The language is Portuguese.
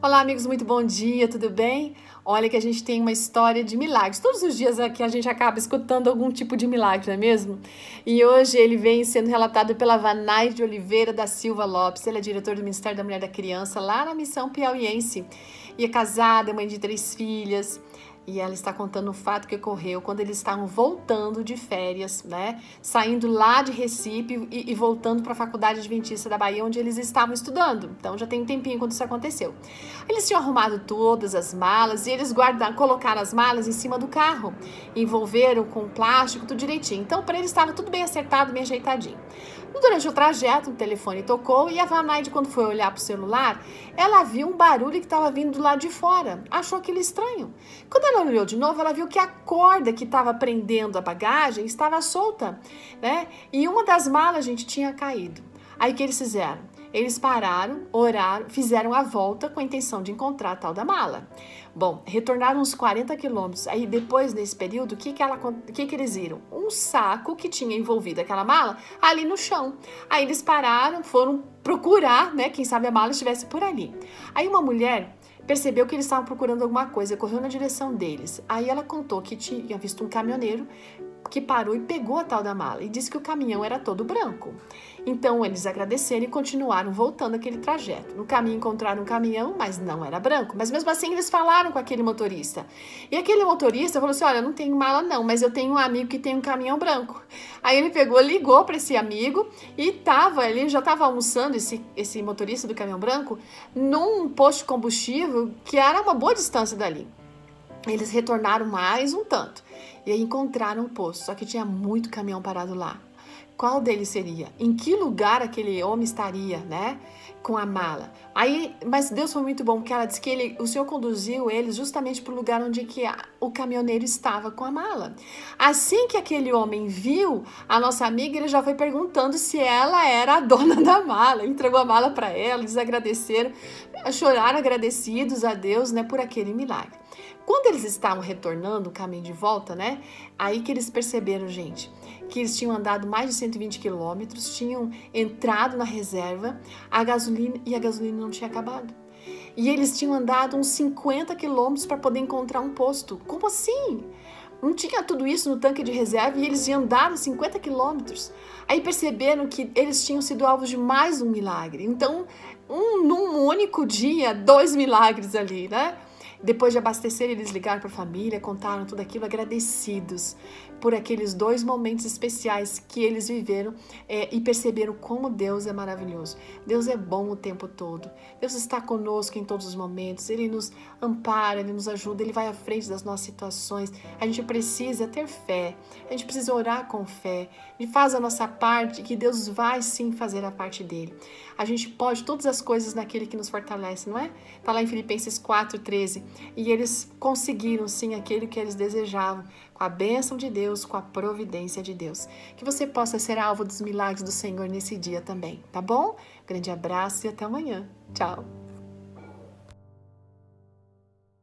Olá, amigos, muito bom dia, tudo bem? Olha que a gente tem uma história de milagres. Todos os dias aqui a gente acaba escutando algum tipo de milagre, não é mesmo? E hoje ele vem sendo relatado pela Vanai de Oliveira da Silva Lopes. Ela é diretora do Ministério da Mulher e da Criança lá na Missão Piauiense. E é casada, mãe de três filhas. E ela está contando o fato que ocorreu quando eles estavam voltando de férias, né? Saindo lá de Recife e, e voltando para a Faculdade Adventista da Bahia, onde eles estavam estudando. Então já tem um tempinho quando isso aconteceu. Eles tinham arrumado todas as malas e eles guardaram, colocaram as malas em cima do carro, envolveram com plástico, tudo direitinho. Então para eles estava tudo bem acertado, bem ajeitadinho. Durante o trajeto, o telefone tocou e a Vanaide, quando foi olhar para o celular, ela viu um barulho que estava vindo do lado de fora. Achou aquilo estranho. Quando ela olhou de novo, ela viu que a corda que estava prendendo a bagagem estava solta, né? E uma das malas, gente, tinha caído. Aí o que eles fizeram? Eles pararam, oraram, fizeram a volta com a intenção de encontrar a tal da mala. Bom, retornaram uns 40 quilômetros. Aí depois, nesse período, o que, que, ela, que, que eles viram? Um saco que tinha envolvido aquela mala ali no chão. Aí eles pararam, foram procurar, né? Quem sabe a mala estivesse por ali. Aí uma mulher percebeu que eles estavam procurando alguma coisa, correu na direção deles. Aí ela contou que tinha visto um caminhoneiro que parou e pegou a tal da mala e disse que o caminhão era todo branco. Então eles agradeceram e continuaram voltando aquele trajeto. No caminho encontraram um caminhão, mas não era branco. Mas mesmo assim eles falaram com aquele motorista. E aquele motorista falou assim: Olha, eu não tenho mala não, mas eu tenho um amigo que tem um caminhão branco. Aí ele pegou, ligou para esse amigo e tava, ele já estava almoçando, esse, esse motorista do caminhão branco, num posto de combustível que era uma boa distância dali. Eles retornaram mais um tanto e encontraram o poço, só que tinha muito caminhão parado lá. Qual deles seria? Em que lugar aquele homem estaria, né? Com a mala. Aí, mas Deus foi muito bom, porque ela disse que ele, o Senhor conduziu eles justamente para o lugar onde que a, o caminhoneiro estava com a mala. Assim que aquele homem viu a nossa amiga, ele já foi perguntando se ela era a dona da mala. Entregou a mala para ela, eles agradeceram, choraram agradecidos a Deus, né, por aquele milagre. Quando eles estavam retornando o caminho de volta, né? Aí que eles perceberam, gente, que eles tinham andado mais de 120 quilômetros, tinham entrado na reserva, a gasolina e a gasolina não tinha acabado. E eles tinham andado uns 50 quilômetros para poder encontrar um posto. Como assim? Não tinha tudo isso no tanque de reserva e eles andaram 50 quilômetros. Aí perceberam que eles tinham sido alvos de mais um milagre. Então, um, num único dia, dois milagres ali, né? Depois de abastecer, eles ligaram para a família, contaram tudo aquilo, agradecidos por aqueles dois momentos especiais que eles viveram é, e perceberam como Deus é maravilhoso. Deus é bom o tempo todo. Deus está conosco em todos os momentos. Ele nos ampara, ele nos ajuda, ele vai à frente das nossas situações. A gente precisa ter fé, a gente precisa orar com fé. Gente faz a nossa parte, que Deus vai sim fazer a parte dele. A gente pode todas as coisas naquele que nos fortalece, não é? Está lá em Filipenses 4,13. E eles conseguiram sim aquilo que eles desejavam, com a bênção de Deus, com a providência de Deus. Que você possa ser alvo dos milagres do Senhor nesse dia também, tá bom? Grande abraço e até amanhã. Tchau!